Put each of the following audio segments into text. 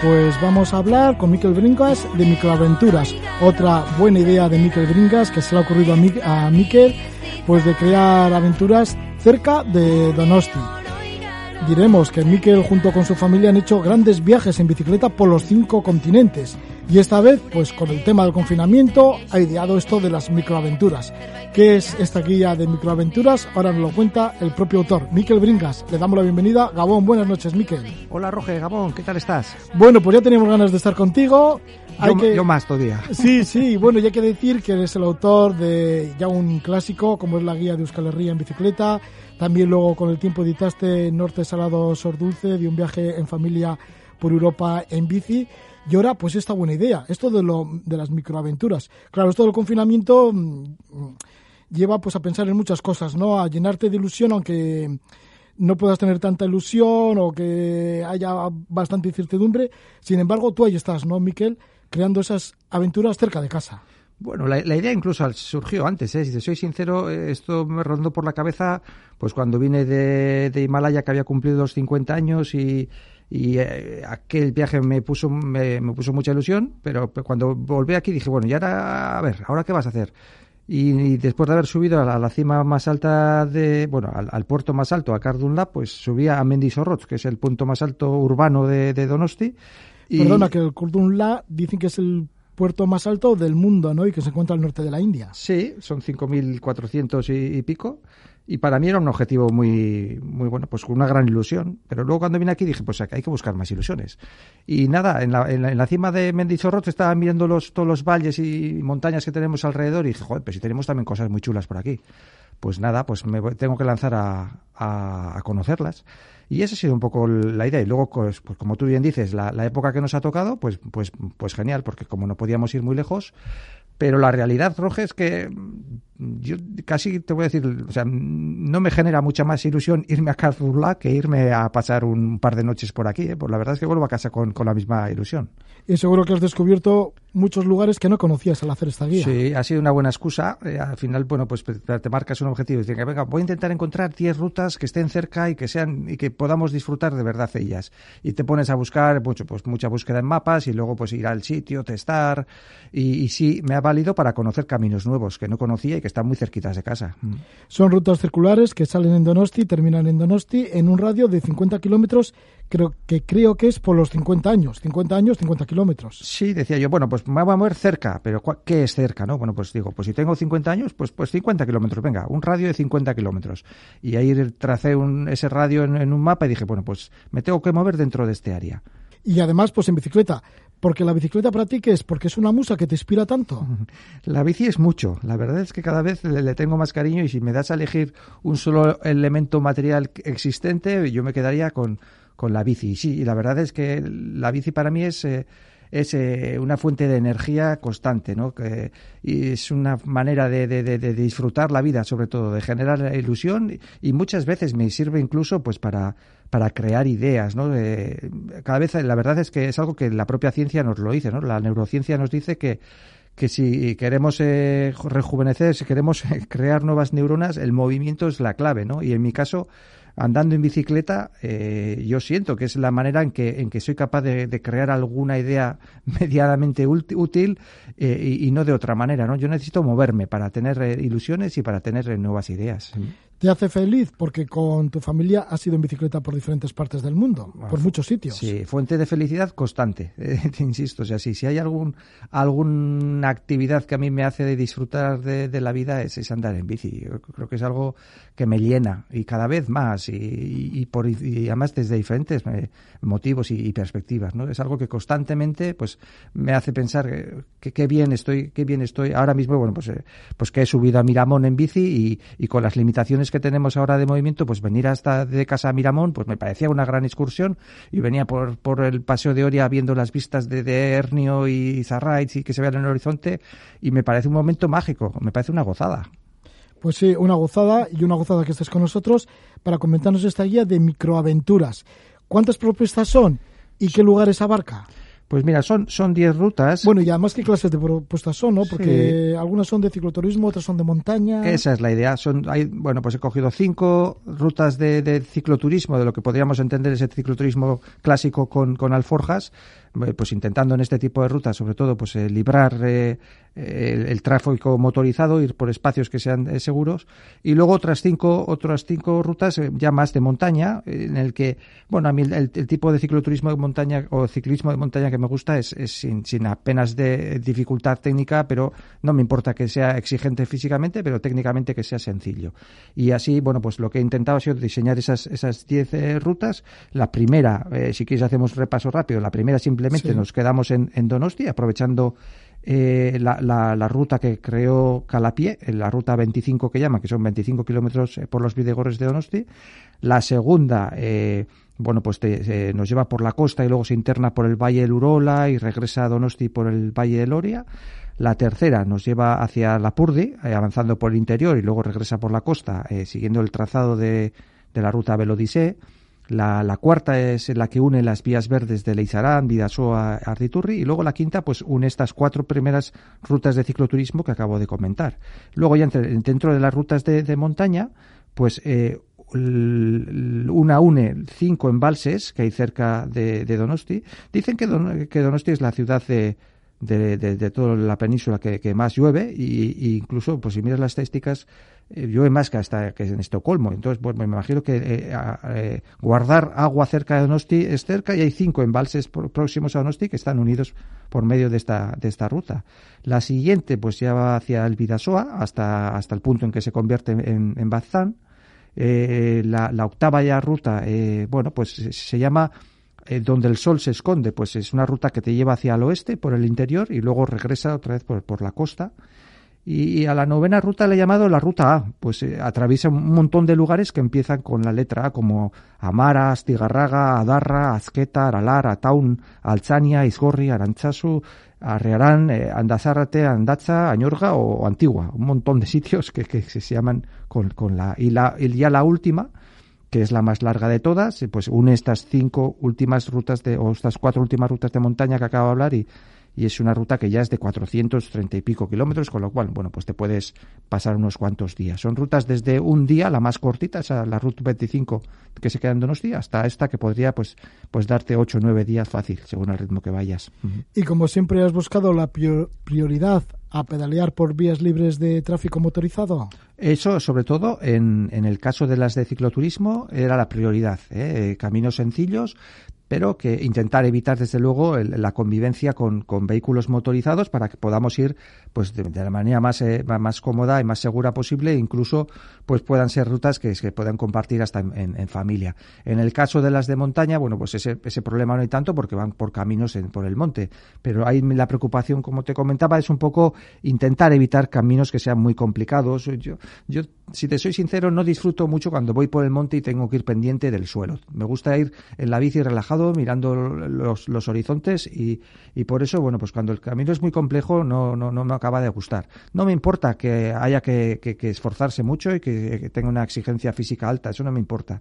Pues vamos a hablar con Miquel Bringas de microaventuras. Otra buena idea de Miquel Bringas que se le ha ocurrido a, a Miquel, pues de crear aventuras cerca de Donosti. Diremos que Miquel junto con su familia han hecho grandes viajes en bicicleta por los cinco continentes y esta vez, pues con el tema del confinamiento, ha ideado esto de las microaventuras. ¿Qué es esta guía de microaventuras? Ahora nos lo cuenta el propio autor, Miquel Bringas. Le damos la bienvenida. Gabón, buenas noches, Miquel. Hola, Roge, Gabón, ¿qué tal estás? Bueno, pues ya teníamos ganas de estar contigo. Hay yo, que... yo, más todavía. Sí, sí, bueno, ya hay que decir que eres el autor de ya un clásico, como es la guía de Euskal Herria en bicicleta. También luego con el tiempo editaste Norte Salado Sor Dulce, de un viaje en familia por Europa en bici. Y ahora, pues esta buena idea, esto de, lo, de las microaventuras. Claro, esto del confinamiento mmm, lleva pues a pensar en muchas cosas, ¿no? A llenarte de ilusión, aunque no puedas tener tanta ilusión o que haya bastante incertidumbre. Sin embargo, tú ahí estás, ¿no, Miquel? Creando esas aventuras cerca de casa. Bueno, la, idea incluso surgió antes, ¿eh? si te soy sincero, esto me rondó por la cabeza pues cuando vine de, de Himalaya que había cumplido los 50 años y, y eh, aquel viaje me puso me, me, puso mucha ilusión, pero cuando volví aquí dije, bueno, y ahora, a ver, ¿ahora qué vas a hacer? Y, después de haber subido a la, cima más alta de, bueno, al, puerto más alto, a Cardunla, pues subía a Mendisorroz, que es el punto más alto urbano de, Donosti. Perdona, que el dicen que es el puerto más alto del mundo, ¿no? Y que se encuentra al norte de la India. Sí, son 5.400 y, y pico y para mí era un objetivo muy, muy bueno, pues con una gran ilusión. Pero luego cuando vine aquí dije, pues hay que buscar más ilusiones. Y nada, en la, en la, en la cima de Mendizorroz estaba mirando los, todos los valles y montañas que tenemos alrededor y dije, joder, pues si tenemos también cosas muy chulas por aquí. Pues nada, pues me tengo que lanzar a, a, conocerlas. Y esa ha sido un poco la idea. Y luego, pues, pues como tú bien dices, la, época que nos ha tocado, pues, pues, pues genial, porque como no podíamos ir muy lejos, pero la realidad, Roge, es que yo casi te voy a decir, o sea, no me genera mucha más ilusión irme a Cazurla que irme a pasar un par de noches por aquí. ¿eh? Pues la verdad es que vuelvo a casa con, con la misma ilusión. Y seguro que has descubierto muchos lugares que no conocías al hacer esta guía. Sí, ha sido una buena excusa. Eh, al final, bueno, pues te marcas un objetivo. Decir que venga, voy a intentar encontrar 10 rutas que estén cerca y que sean y que podamos disfrutar de verdad ellas. Y te pones a buscar mucho, pues mucha búsqueda en mapas y luego pues ir al sitio, testar. Y, y sí, me ha valido para conocer caminos nuevos que no conocía y que están muy cerquitas de casa. Son rutas circulares que salen en Donosti, terminan en Donosti, en un radio de 50 kilómetros, creo que creo que es por los 50 años. 50 años, 50 kilómetros. Sí, decía yo, bueno, pues me voy a mover cerca, pero ¿qué es cerca? no Bueno, pues digo, pues si tengo 50 años, pues, pues 50 kilómetros, venga, un radio de 50 kilómetros. Y ahí tracé un, ese radio en, en un mapa y dije, bueno, pues me tengo que mover dentro de este área. Y además, pues en bicicleta porque la bicicleta para ti, ¿qué es? Porque es una musa que te inspira tanto. La bici es mucho. La verdad es que cada vez le, le, tengo más cariño y si me das a elegir un solo elemento material existente, yo me quedaría con, con la bici. Sí, y la verdad es que la bici para mí es... Eh, es eh, una fuente de energía constante, ¿no? Que, y es una manera de, de, de, de, disfrutar la vida, sobre todo, de generar ilusión y muchas veces me sirve incluso pues para, para crear ideas, ¿no? Eh, cada vez la verdad es que es algo que la propia ciencia nos lo dice, ¿no? La neurociencia nos dice que que si queremos eh, rejuvenecer, si queremos crear nuevas neuronas, el movimiento es la clave, ¿no? Y en mi caso, andando en bicicleta, eh, yo siento que es la manera en que, en que soy capaz de, de crear alguna idea medianamente útil eh, y, no de otra manera, ¿no? Yo necesito moverme para tener eh, ilusiones y para tener eh, nuevas ideas. ¿Te hace feliz? Porque con tu familia has ido en bicicleta por diferentes partes del mundo, por muchos sitios. Sí, fuente de felicidad constante, te insisto. O sea, si, si hay algún, alguna actividad que a mí me hace de disfrutar de, de la vida es, es, andar en bici. Yo creo que es algo que me llena y cada vez más y, y, y por, y además desde diferentes eh, motivos y, perspectivas. ¿no? Es algo que constantemente pues, me hace pensar que qué bien estoy, qué bien estoy. Ahora mismo, bueno, pues, eh, pues que he subido a Miramón en bici y, y con las limitaciones que tenemos ahora de movimiento, pues venir hasta de casa Miramón, pues me parecía una gran excursión y venía por, por el paseo de Oria viendo las vistas de, de Hernio y Zarraitz y que se vean en el horizonte y me parece un momento mágico, me parece una gozada. Pues sí, una gozada y una gozada que estés con nosotros para comentarnos esta guía de microaventuras. ¿Cuántas propuestas son y qué lugares abarca? Pues mira, son son 10 rutas. Bueno, y además qué clases de propuestas son, ¿no? Porque sí. algunas son de cicloturismo, otras son de montaña. Esa es la idea. Son hay, bueno, pues he cogido cinco rutas de, de cicloturismo, de lo que podríamos entender ese cicloturismo clásico con, con alforjas, pues intentando en este tipo de rutas, sobre todo, pues librar el, tráfico motorizado, ir por espacios que sean seguros, y luego otras cinco, otras cinco rutas ya más de montaña, en el que, bueno, a mí el, tipo de cicloturismo de montaña o ciclismo de montaña que me gusta es, sin, sin apenas de dificultad técnica, pero no me importa que sea exigente físicamente, pero técnicamente que sea sencillo. Y así, bueno, pues lo que he intentado ha sido diseñar esas, esas diez eh, rutas. La primera, eh, si quieres hacemos repaso rápido, la primera simplemente nos quedamos en, en Donosti, aprovechando eh, la, la, ruta que creó Calapié, la ruta 25 que llama, que son 25 kilómetros por los Videgores de Donosti. La segunda, bueno, pues nos lleva por la costa y luego se interna por el Valle del Urola y regresa a Donosti por el Valle de Loria. La tercera nos lleva hacia la Purdi, eh, avanzando por el interior y luego regresa por la costa, eh, siguiendo el trazado de, la ruta Velodisé. La, la, cuarta es la que une las vías verdes de Leizarán, Vidasoa, Arditurri y luego la quinta pues une estas cuatro primeras rutas de cicloturismo que acabo de comentar. Luego ya dentro de las rutas de, montaña pues eh, una une cinco embalses que hay cerca de, Donosti. Dicen que, que Donosti es la ciudad de, de, de, toda la península que, más llueve y, incluso pues si miras las estadísticas eh, llueve más que hasta que en Estocolmo. Entonces pues me imagino que eh, eh, guardar agua cerca de Donosti es cerca y hay cinco embalses próximos a Donosti que están unidos por medio de esta de esta ruta. La siguiente pues ya va hacia el Vidasoa hasta hasta el punto en que se convierte en, en Bazán. La, la, octava ya ruta bueno pues se llama eh, donde el sol se esconde, pues es una ruta que te lleva hacia el oeste por el interior y luego regresa otra vez por, por la costa. Y, a la novena ruta le he llamado la ruta A, pues eh, atraviesa un montón de lugares que empiezan con la letra A, como Amara, Astigarraga, Adarra, Azqueta, Aralar, Ataun, Alzania, Isgorri, Arantzazu, Arrearán, eh, Andazárate, Andacha, Añorga o Antigua. Un montón de sitios que, que se llaman con, con la... Y, la, y ya la última, que es la más larga de todas, pues une estas cinco últimas rutas de, o estas cuatro últimas rutas de montaña que acabo de hablar y, y es una ruta que ya es de 430 y pico kilómetros, con lo cual, bueno, pues te puedes pasar unos cuantos días. Son rutas desde un día, la más cortita, esa, la ruta 25 que se queda en días, hasta esta que podría, pues, pues darte 8 o 9 días fácil, según el ritmo que vayas. Y como siempre has buscado la prioridad a pedalear por vías libres de tráfico motorizado? Eso, sobre todo, en, en el caso de las de cicloturismo, era la prioridad. ¿eh? Caminos sencillos, pero que intentar evitar desde luego la convivencia con, con, vehículos motorizados para que podamos ir pues de, la manera más, eh, más cómoda y más segura posible e incluso pues puedan ser rutas que se puedan compartir hasta en, en, familia. En el caso de las de montaña, bueno, pues ese, ese problema no hay tanto porque van por caminos en, por el monte, pero ahí la preocupación, como te comentaba, es un poco intentar evitar caminos que sean muy complicados. Yo, yo si te soy sincero, no disfruto mucho cuando voy por el monte y tengo que ir pendiente del suelo. Me gusta ir en la bici relajado, mirando los, los horizontes y, y, por eso, bueno, pues cuando el camino es muy complejo no, no, no me acaba de gustar. No me importa que haya que, que, esforzarse mucho y que tenga una exigencia física alta, eso no me importa.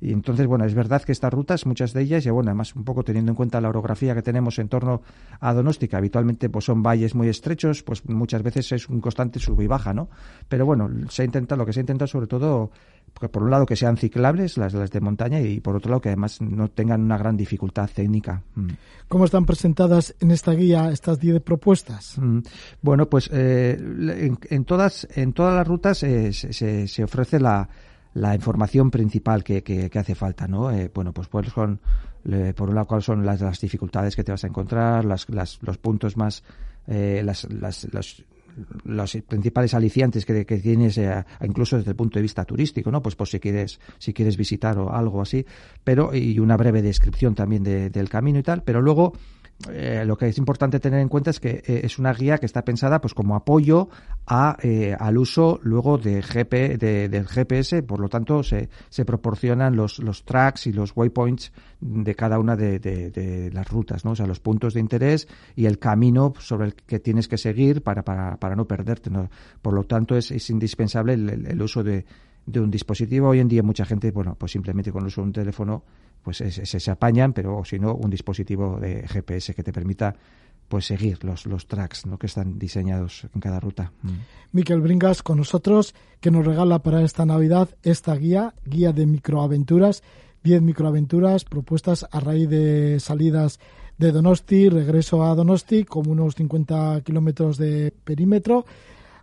Y entonces, bueno, es verdad que estas rutas, muchas de ellas, y bueno, además un poco teniendo en cuenta la orografía que tenemos en torno a Donosti, que habitualmente pues son valles muy estrechos, pues muchas veces es un constante sub y baja, ¿no? Pero bueno, se intenta, lo que se intenta sobre todo, por un lado que sean ciclables las, las de montaña y por otro lado que además no tengan una gran dificultad técnica. Mm. ¿Cómo están presentadas en esta guía estas 10 propuestas? Mm. Bueno, pues eh, en, todas, en todas las rutas eh, se, se ofrece la la información principal que, que, hace falta, ¿no? Eh, bueno, pues, pues son, por un lado, cuáles son las, dificultades que te vas a encontrar, las, las, los puntos más, eh, las, los principales aliciantes que, que tienes eh, incluso desde el punto de vista turístico no pues pues si quieres si quieres visitar o algo así. Pero y una breve descripción también del camino y tal. Pero luego eh, lo que es importante tener en cuenta es que eh, es una guía que está pensada pues como apoyo a, eh, al uso luego de GP, de, del GPS, por lo tanto se, se proporcionan los, los tracks y los waypoints de cada una de, de, las rutas, ¿no? o sea, los puntos de interés y el camino sobre el que tienes que seguir para, para, para no perderte. ¿no? Por lo tanto, es, es indispensable el uso de, de un dispositivo. Hoy en día mucha gente, bueno, pues simplemente con el uso de un teléfono, pues se, se apañan, pero si no, un dispositivo de GPS que te permita pues seguir los, los tracks ¿no? que están diseñados en cada ruta. Mm. Miquel Bringas con nosotros, que nos regala para esta Navidad esta guía, guía de microaventuras, 10 microaventuras propuestas a raíz de salidas de Donosti, regreso a Donosti, como unos 50 kilómetros de perímetro.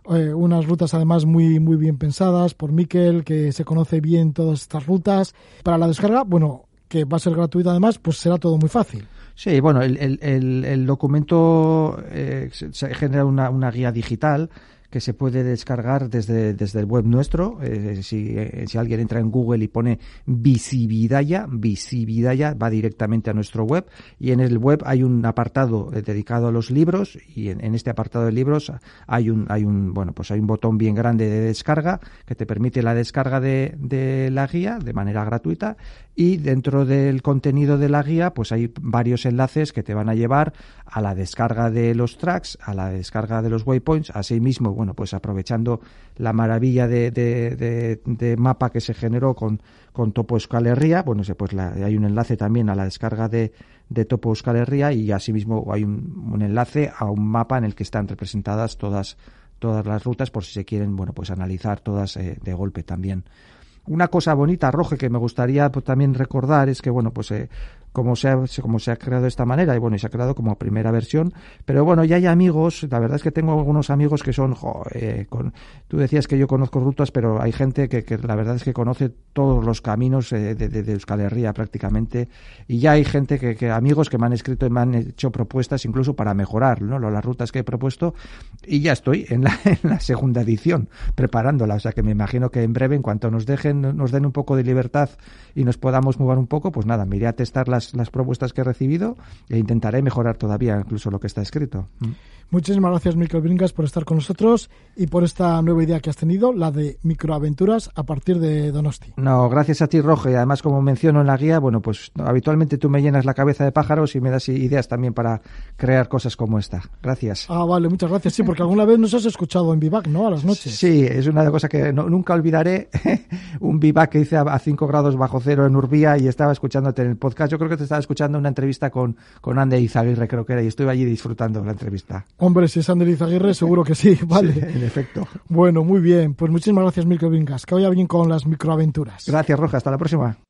Eh, unas rutas además muy, muy bien pensadas por Miquel, que se conoce bien todas estas rutas. Para la descarga, bueno, que va a ser gratuita además, pues será todo muy fácil. Sí, bueno, el, el, el, documento eh, se genera una, una guía digital que se puede descargar desde, desde el web nuestro. Eh, si, eh, si, alguien entra en Google y pone Visividaya, Visividaya va directamente a nuestro web. Y en el web hay un apartado eh, dedicado a los libros. Y en, este apartado de libros hay un, hay un, bueno, pues hay un botón bien grande de descarga que te permite la descarga de, de la guía de manera gratuita. Y dentro del contenido de la guía pues hay varios enlaces que te van a llevar a la descarga de los tracks, a la descarga de los waypoints, asimismo bueno, pues aprovechando la maravilla de, de, mapa que se generó con, con Topo Euskal bueno, pues hay un enlace también a la descarga de, de Topo Euskal y asimismo hay un, enlace a un mapa en el que están representadas todas todas las rutas por si se quieren, bueno, pues analizar todas eh, de golpe también. Una cosa bonita, Roge, que me gustaría pues, también recordar es que, bueno, pues eh, como se, ha, como se ha creado de esta manera y bueno, y se ha creado como primera versión. Pero bueno, ya hay amigos, la verdad es que tengo algunos amigos que son, eh, con, tú decías que yo conozco rutas, pero hay gente que, que la verdad es que conoce todos los caminos eh, de, de, de, Euskal Herria prácticamente y ya hay gente que, que, amigos que me han escrito y me han hecho propuestas incluso para mejorar ¿no? las rutas que he propuesto y ya estoy en la, en la segunda edición preparándola, o sea que me imagino que en breve, en cuanto nos dejen, nos den un poco de libertad y nos podamos mover un poco, pues nada, me iré a testar las las, propuestas que he recibido e intentaré mejorar todavía incluso lo que está escrito. Mm. Muchísimas gracias, Michael Bringas, por estar con nosotros y por esta nueva idea que has tenido, la de microaventuras a partir de Donosti. No, gracias a ti, Roge. Y además, como menciono en la guía, bueno, pues habitualmente tú me llenas la cabeza de pájaros y me das ideas también para crear cosas como esta. Gracias. Ah, vale, muchas gracias. Sí, porque alguna vez nos has escuchado en Vivac, ¿no? A las noches. Sí, es una cosa que nunca olvidaré. un Vivac que hice a 5 grados bajo cero en Urbía y estaba escuchándote en el podcast. Yo creo que te estaba escuchando una entrevista con, con Ande Izaguirre, creo que era, y estuve allí disfrutando la entrevista. Hombre, si es Ander Izaguirre, seguro que sí, vale. en efecto. Bueno, muy bien. Pues muchísimas gracias, Vingas. Que vaya bien con las microaventuras. Gracias, Roja. Hasta la próxima.